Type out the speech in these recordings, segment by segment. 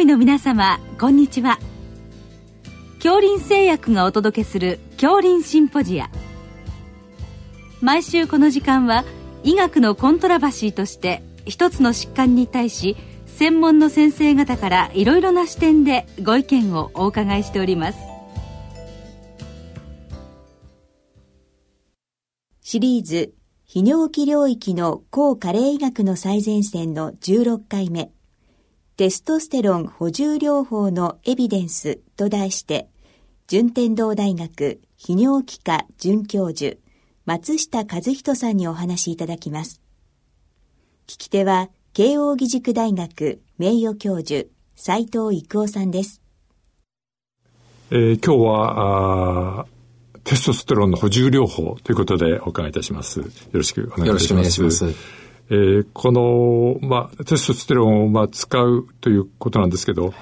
医の皆様こんにちは。恐林製薬がお届けする恐林シンポジア。毎週この時間は医学のコントラバシーとして一つの疾患に対し専門の先生方からいろいろな視点でご意見をお伺いしております。シリーズ泌尿器領域の抗加齢医学の最前線の16回目。テストステロン補充療法のエビデンスと題して、順天堂大学泌尿器科准教授、松下和人さんにお話しいただきます。聞き手は、慶應義塾大学名誉教授、斉藤育夫さんです。えー、今日はテストステロンの補充療法ということでお伺いいたします。よろしくお願いします。よろしくお願いします。えー、この、まあ、テストステロンを、まあ、使うということなんですけど、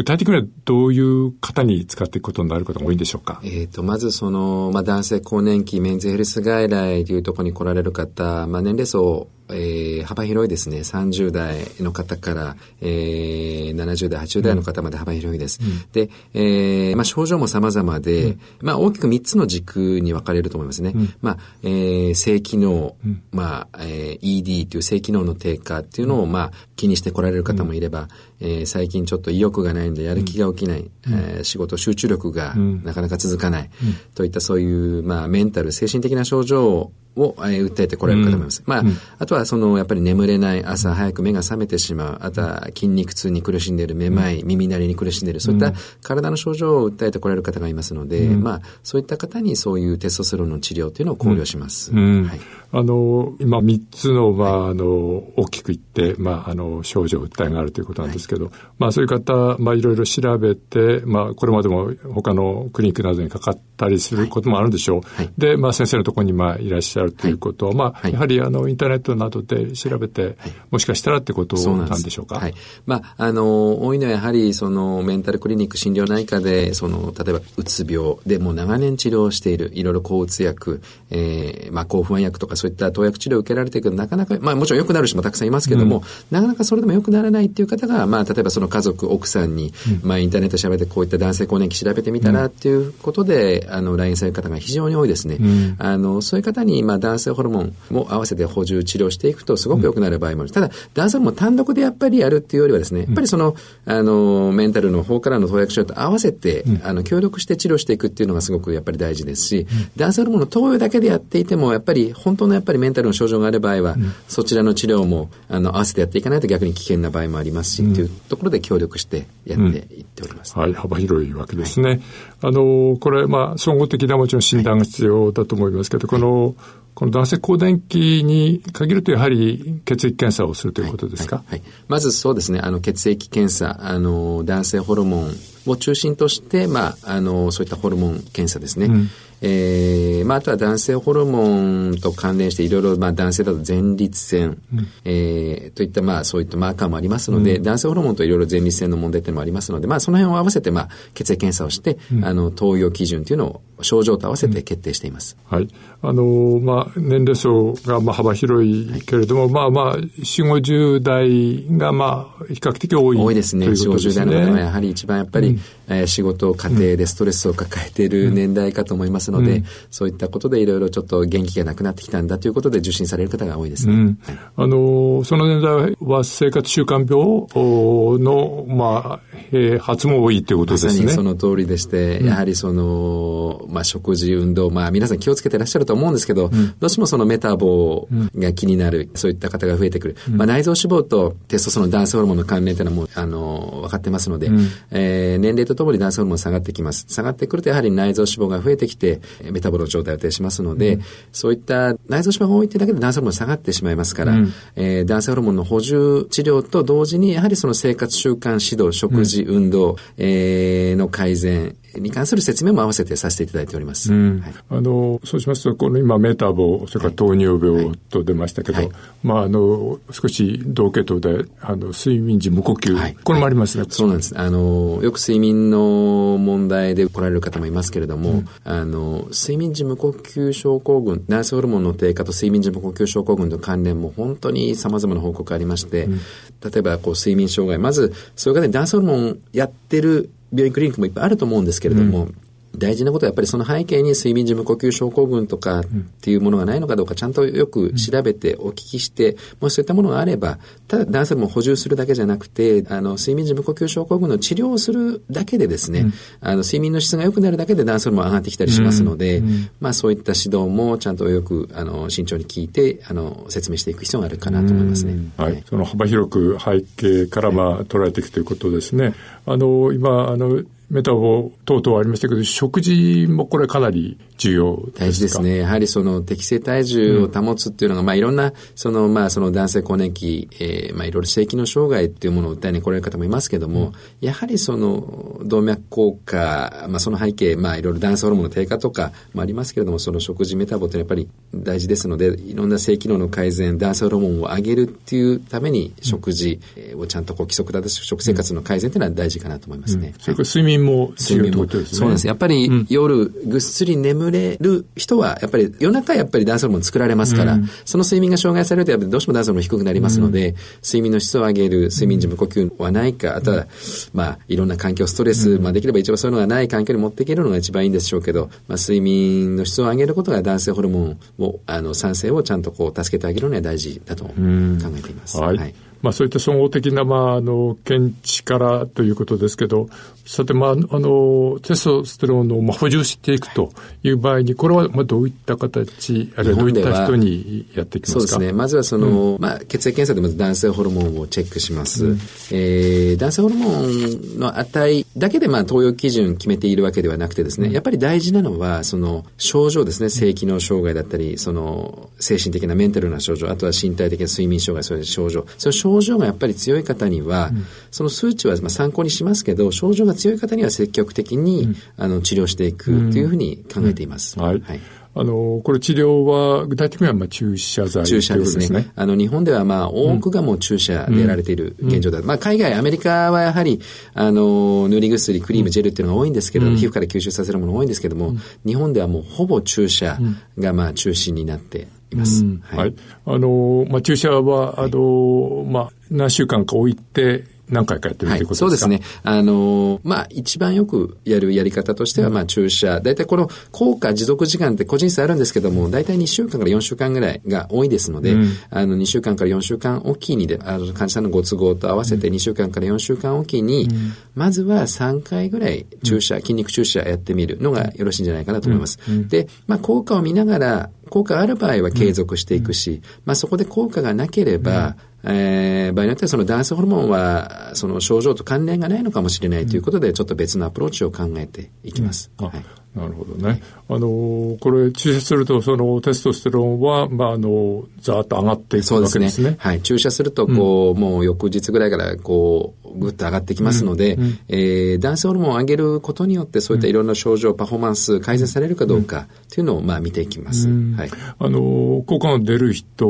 具体的にはどういう方に使っていくことになることが多いんでしょうか？えっ、ー、と、まずその、まあ、男性更年期メンズヘルス外来というところに来られる方、まあ、年齢層えー、幅広いですね。30代の方から、えー、70代、80代の方まで幅広いです。うん、で、えー、まあ、症状も様々で、うん、まあ、大きく3つの軸に分かれると思いますね。うん、まあ、えー、性機能、まあ、えー、ED という性機能の低下っていうのを、まあ、気にして来られる方もいれば、えー、最近ちょっと意欲がないんでやる気が起きない、うん、えー、仕事集中力がなかなか続かない、といったそういう、まあ、メンタル、精神的な症状を、えー、訴えてこられる方もいます。うん、まあ、うん、あとはその、やっぱり眠れない、朝早く目が覚めてしまう、あとは筋肉痛に苦しんでいる、めまい、耳鳴りに苦しんでいる、そういった体の症状を訴えてこられる方がいますので、まあ、そういった方にそういうテストステロンの治療というのを考慮します。はい。あの、今3つの、まあ、あの、大きく言って、まあ、あの、症状、訴えがあるということなんですけど、はい、まあ、そういう方、まあ、いろいろ調べて、まあ、これまでも他のクリニックなどにかかったりすることもあるでしょう。はい、で、まあ、先生のところに、まあ、いらっしゃるということは、まあ、やはり、あの、インターネットなどで調べて、もしかしたらってことなんでしょうか？はい。まあ、あの、多いのはやはり、その、メンタルクリニック診療内科で、その、例えば、うつ病でもう長年治療している、いろいろ抗うつ薬、えー、まあ、抗不安薬とかそういった投薬治療受けられていくなかなか、まあもちろん良くなる人もたくさんいますけども、うん、なかなかそれでも良くならないっていう方が、まあ例えばその家族、奥さんに、うん、まあインターネット調べてこういった男性更年期調べてみたらっていうことで、あの、来院される方が非常に多いですね。あの、そういう方に、まあ男性ホルモンも合わせて補充治療していくとすごく良くなる場合もある。ただ、男性ホルモン単独でやっぱりやるっていうよりはですね、やっぱりその、あの、メンタルの方からの投薬治療と合わせて、あの、協力して治療していくっていうのがすごくやっぱり大事ですし、男性ホルモンの投与だけでやっていても、やっぱり本当のやっぱりメンタルの症状がある場合は、そちらの治療もあの合わせてやっていかないと逆に危険な場合もありますし、うん、というところで協力してやっていっております。はい、幅広いわけですね。はい、あの、これ、まあ、総合的なもちろん診断が必要だと思いますけど、はい、この、この男性更年期に限るとやはり血液検査をするということですか、はい、はい、まずそうですね、あの血液検査、あの男性ホルモンを中心として、まあ、あのそういったホルモン検査ですね。うんえー、まあ、あとは男性ホルモンと関連していろいろ、まあ、男性だと前立腺、うん、えー、といった、まあ、そういったマーカーもありますので、うん、男性ホルモンといろいろ前立腺の問題っていうのもありますので、まあ、その辺を合わせて、まあ、血液検査をして、うん、あの、投与基準というのを症状と合わせて決定しています。はい。あの、まあ、年齢層が、まあ、幅広いけれども、はい、まあまあ、4、50代が、まあ、比較的多い多いですね。4、50代の方はやはり一番やっぱり、えー、仕事、家庭でストレスを抱えている年代かと思いますので、うん、そういったことでいろいろちょっと元気がなくなってきたんだということで受診される方が多いですね。うん、あの、その年代は生活習慣病の、まあ、えー、発も多いということですね。まさにその通りでして、やはりその、まあ、食事、運動、まあ、皆さん気をつけてらっしゃると思うんですけど、どうしてもそのメタボが気になる、そういった方が増えてくる。まあ、内臓脂肪とテストステロン、男性ホルモンの関連というのはもう、あの、分かってますので、えー、年齢とともに男性ホルモン下がってきます。下がってくるとやはり内臓脂肪が増えてきて、メタボの状態を呈しますので、うん、そういった内臓脂肪が多いってだけで男性ホルモン下がってしまいますから、うん、えー、男性ホルモンの補充治療と同時に、やはりその生活習慣指導、食事、うん、運動、えー、の改善、に関する説明も合わせてさせていただいております。うん。はい、あの、そうしますと、この今メタボ、それから糖尿病と出ましたけど、はい。はい、まあ、あの、少し同系統で、あの、睡眠時無呼吸、これもありますね。そうなんです。あの、よく睡眠の問題で来られる方もいますけれども、うん、あの、睡眠時無呼吸症候群、ナースホルモンの低下と睡眠時無呼吸症候群の関連も本当に様々な報告ありまして、うん、例えば、こう、睡眠障害、まず、そういう方に男性ホルモンやってる病院クリニックもいっぱいあると思うんですけれども、うん。大事なことはやっぱりその背景に睡眠時無呼吸症候群とかっていうものがないのかどうかちゃんとよく調べてお聞きして、もしそういったものがあれば、ただ男性も補充するだけじゃなくて、あの、睡眠時無呼吸症候群の治療をするだけでですね、うん、あの、睡眠の質が良くなるだけで男性も上がってきたりしますので、うんうん、まあそういった指導もちゃんとよく、あの、慎重に聞いて、あの、説明していく必要があるかなと思いますね。はい。その幅広く背景からまあ捉えていくということですね。あの、今、あの、メタボ等々ありましたけど、食事もこれかなり重要大事ですね。やはりその適正体重を保つっていうのが、うん、まあいろんな、そのまあその男性更年期、えー、まあいろいろ性機能障害っていうものを訴えに来られる方もいますけども、うん、やはりその動脈硬化、まあその背景、まあいろいろ男性ホルモンの低下とかもありますけれども、その食事メタボってやっぱり大事ですので、いろんな性機能の改善、男性ホルモンを上げるっていうために食事をちゃんとこう規則正しく食生活の改善っていうのは大事かなと思いますね。うん、それから睡眠も睡眠も、ね、そうです。やっぱり、うん、夜ぐっすり眠れる人は、やっぱり夜中やっぱり男性ホルモン作られますから、うん、その睡眠が障害されると、やっぱりどうしても男性ホルモン低くなりますので、うん、睡眠の質を上げる、睡眠時無呼吸はないか、あとは、まあ、いろんな環境、ストレス、まあ、できれば一番そういうのがない環境に持っていけるのが一番いいんでしょうけど、まあ、睡眠の質を上げることが男性ホルモンを、あの、酸性をちゃんとこう、助けてあげるのは大事だと考えています。はい、はいまあ、そういった総合的な、まあ、あの、見地からということですけど、さて、まあ、あの、テストステロンの、まあ、補充していくという場合に、これは、まあ、どういった形、あるいはどういった人にやっていきますか。そうですね。まずは、その、うん、まあ、血液検査でまず男性ホルモンをチェックします。うん、えー、男性ホルモンの値だけで、まあ、投与基準決めているわけではなくてですね、うん、やっぱり大事なのは、その、症状ですね、性機能障害だったり、その、精神的なメンタルな症状、あとは身体的な睡眠障害、そういう症状、その症状がやっぱり強い方には、うん、その数値はまあ参考にしますけど、症状が強い方には積極的に、うん、あの治療していくというふうに考えています。はい、はい。あの、これ治療は、具体的にはまあ注射剤注射ですね。あの、日本ではまあ、多くがもう注射でやられている現状だ。うん、まあ、海外、アメリカはやはり、あの、塗り薬、クリーム、ジェルっていうのが多いんですけど、うん、皮膚から吸収させるものが多いんですけども、うん、日本ではもうほぼ注射がまあ、中心になっています。はい。あの、まあ、注射は、あの、まあ、何週間か置いて、何回かやってるということですか、はい、そうですね。あの、まあ、一番よくやるやり方としては、まあ、注射。大体この効果持続時間って個人差あるんですけども、大体2週間から4週間ぐらいが多いですので、うん、あの、2週間から4週間おきにで、あの、患者さんのご都合と合わせて2週間から4週間おきに、うん、まずは3回ぐらい注射、筋肉注射やってみるのがよろしいんじゃないかなと思います。うん、で、まあ、効果を見ながら、効果がある場合は継続していくし、まあ、そこで効果がなければ、えー、場合によってはその男性ホルモンはその症状と関連がないのかもしれないということで、ちょっと別のアプローチを考えていきます。うんはい、なるほどね。あの、これ注射すると、そのテストステロンは、まあ、あの、ざーっと上がっていくわけですね。そうですね。はい。注射すると、こう、うん、もう翌日ぐらいから、こう、ぐっと上がってきますので、うんうん、えー、男性ホルモンを上げることによって、そういったいろんな症状、パフォーマンス改善されるかどうかっていうのを、まあ、見ていきます。はい。あの、効果が出る人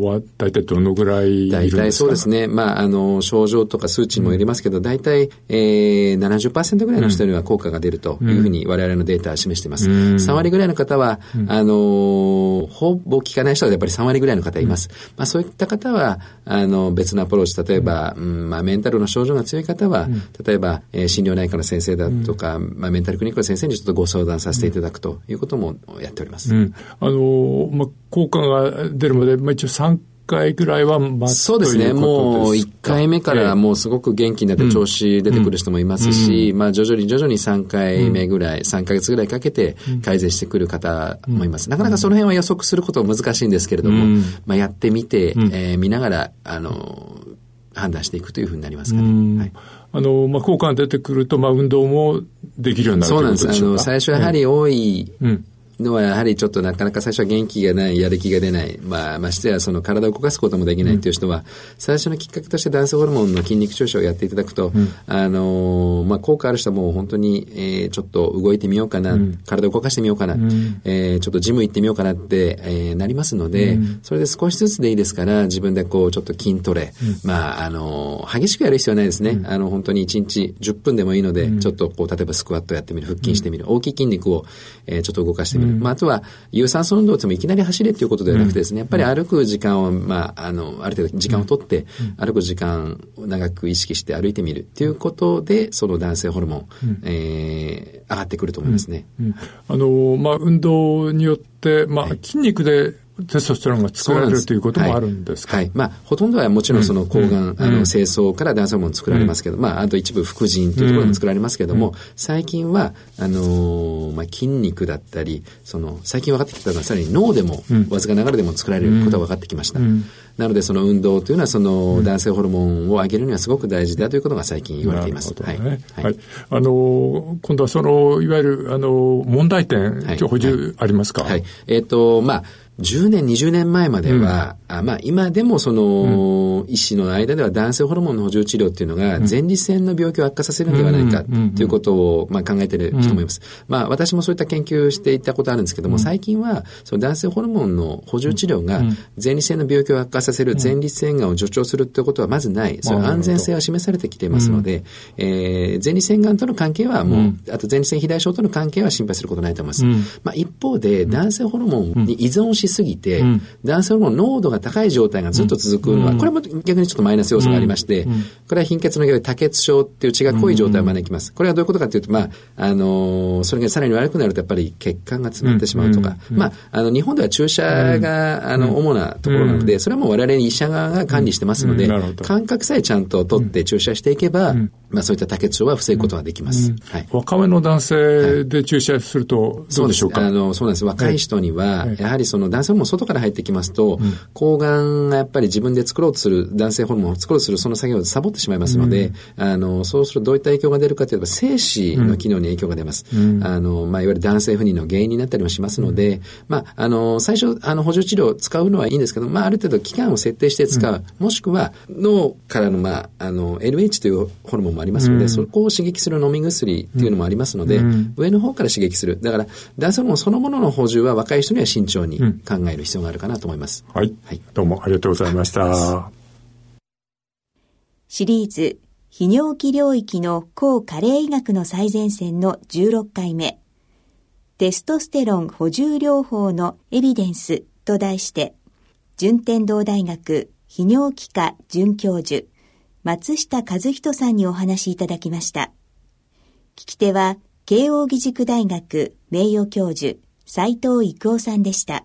は、大体どのぐらいいるんですか？大体そうですね。まあ、あの、症状とか数値もよりますけど、大体、えー、70%ぐらいの人には効果が出るというふうに我々のデータは示しています。3割ぐらいの方は、あの、ほぼ効かない人はやっぱり3割ぐらいの方います。まあそういった方は、あの、別のアプローチ、例えば、うん、まあメンタルの症状が強い方は、例えば、えー、心療内科の先生だとか、まあメンタルクリニックの先生にちょっとご相談させていただくということもやっております。あの、まあ効果が出るまで、まあ一応3回ぐらいはそうですね。もう1回目からもうすごく元気になって調子出てくる人もいますし、うん、まあ徐々に徐々に3回目ぐらい、うん、3ヶ月ぐらいかけて改善してくる方もいます。なかなかその辺は予測することは難しいんですけれども、うん、まあやってみて、えー、見ながら、あの、判断していくというふうになりますかね。はいあの、まあ、効果が出てくると、まあ、運動もできるようになるそうなんです。あの、最初やはり多い、うんのはやはりちょっとなかなか最初は元気がない、やる気が出ない、まあ、ましてやその体を動かすこともできないっていう人は、うん、最初のきっかけとして男性ホルモンの筋肉注射をやっていただくと、うん、あの、まあ、効果ある人はもう本当に、えー、ちょっと動いてみようかな、うん、体を動かしてみようかな、うん、えー、ちょっとジム行ってみようかなって、えー、なりますので、それで少しずつでいいですから、自分でこう、ちょっと筋トレ、まあ、あの、激しくやる必要はないですね。あの、本当に1日10分でもいいので、ちょっとこう、例えばスクワットやってみる、腹筋してみる、大きい筋肉を、えー、ちょっと動かしてみる。まあ、あとは、有酸素運動ってもいきなり走れっていうことではなくてですね、やっぱり歩く時間を、まあ、あの、ある程度時間をとって、歩く時間を長く意識して歩いてみるっていうことで、その男性ホルモン、えー、上がってくると思いますね。あの、まあ、運動によって、まあ、筋肉でテストステロンが作られるということもあるんですか、はい、はい、まあ、ほとんどはもちろんその抗がん、うん、あの、清掃から男性ホルモン作られますけど、うん、まあ、あと一部副腎というところも作られますけども、うん、最近は、あのー、まあ、筋肉だったり、その、最近分かってきたのはさらに脳でも、わずかながらでも作られることが分かってきました。なので、その運動というのは、その、男性ホルモンを上げるにはすごく大事だということが最近言われています。ね、はい。はい。あの、今度はその、いわゆる、あの、問題点、今日補充ありますか？はい。えっ、と、まあ、10年、20年前までは、うん、あまあ今でもその、うん、医師の間では男性ホルモンの補充治療っていうのが前立腺の病気を悪化させるんではないかということを、まあ、考えている人もいます。まあ私もそういった研究していたことあるんですけども、最近はその男性ホルモンの補充治療が前立腺の病気を悪化させる前立腺がんを助長するということはまずない。その安全性は示されてきていますので、えー、前立腺がんとの関係はもう、あと前立腺肥大症との関係は心配することないと思います。まあ一方で男性ホルモンに依存しすぎて、うん、男性ホルモン濃度が高い状態がずっと続くのは、これも逆にちょっとマイナス要素がありまして、これは貧血の原因多血症っていう血が濃い状態を招きます。これはどういうことかというと、まあ、あのそれがさらに悪くなるとやっぱり血管が詰まってしまうとか、まあ、あの、日本では注射が、あの、主なところなので、それはもう我々医者側が管理してますので、感覚さえちゃんと取って注射していけば、まあ、そういった多血症は防ぐことができます。はい、若めの男性で注射するとどうでしょうか、はい、あのそうなんです。若い人には、やはりその男性も外から入ってきますと、うん、抗がんがやっぱり自分で作ろうとする、男性ホルモンを作ろうとするその作業をサボってしまいますので、うん、あの、そうするとどういった影響が出るかというと、精子の機能に影響が出ます。うん、あの、まあ、いわゆる男性不妊の原因になったりもしますので、まあ、あの、最初、あの、補助治療を使うのはいいんですけど、まあ、ある程度期間を設定して使う。もしくは、脳からの、まあ、あの、LH というホルモンもありますので、そこを刺激する飲み薬っていうのもありますので、上の方から刺激する。だから、男性ホルモンそのものの補充は若い人には慎重に考える必要があるかなと思います。はい。はい、どうもありがとうございました。シリーズ、泌尿器領域の抗加齢医学の最前線の16回目、テストステロン補充療法のエビデンスと題して、順天堂大学泌尿器科准教授、松下和人さんにお話しいただきました。聞き手は、慶應義塾大学名誉教授、斉藤育夫さんでした。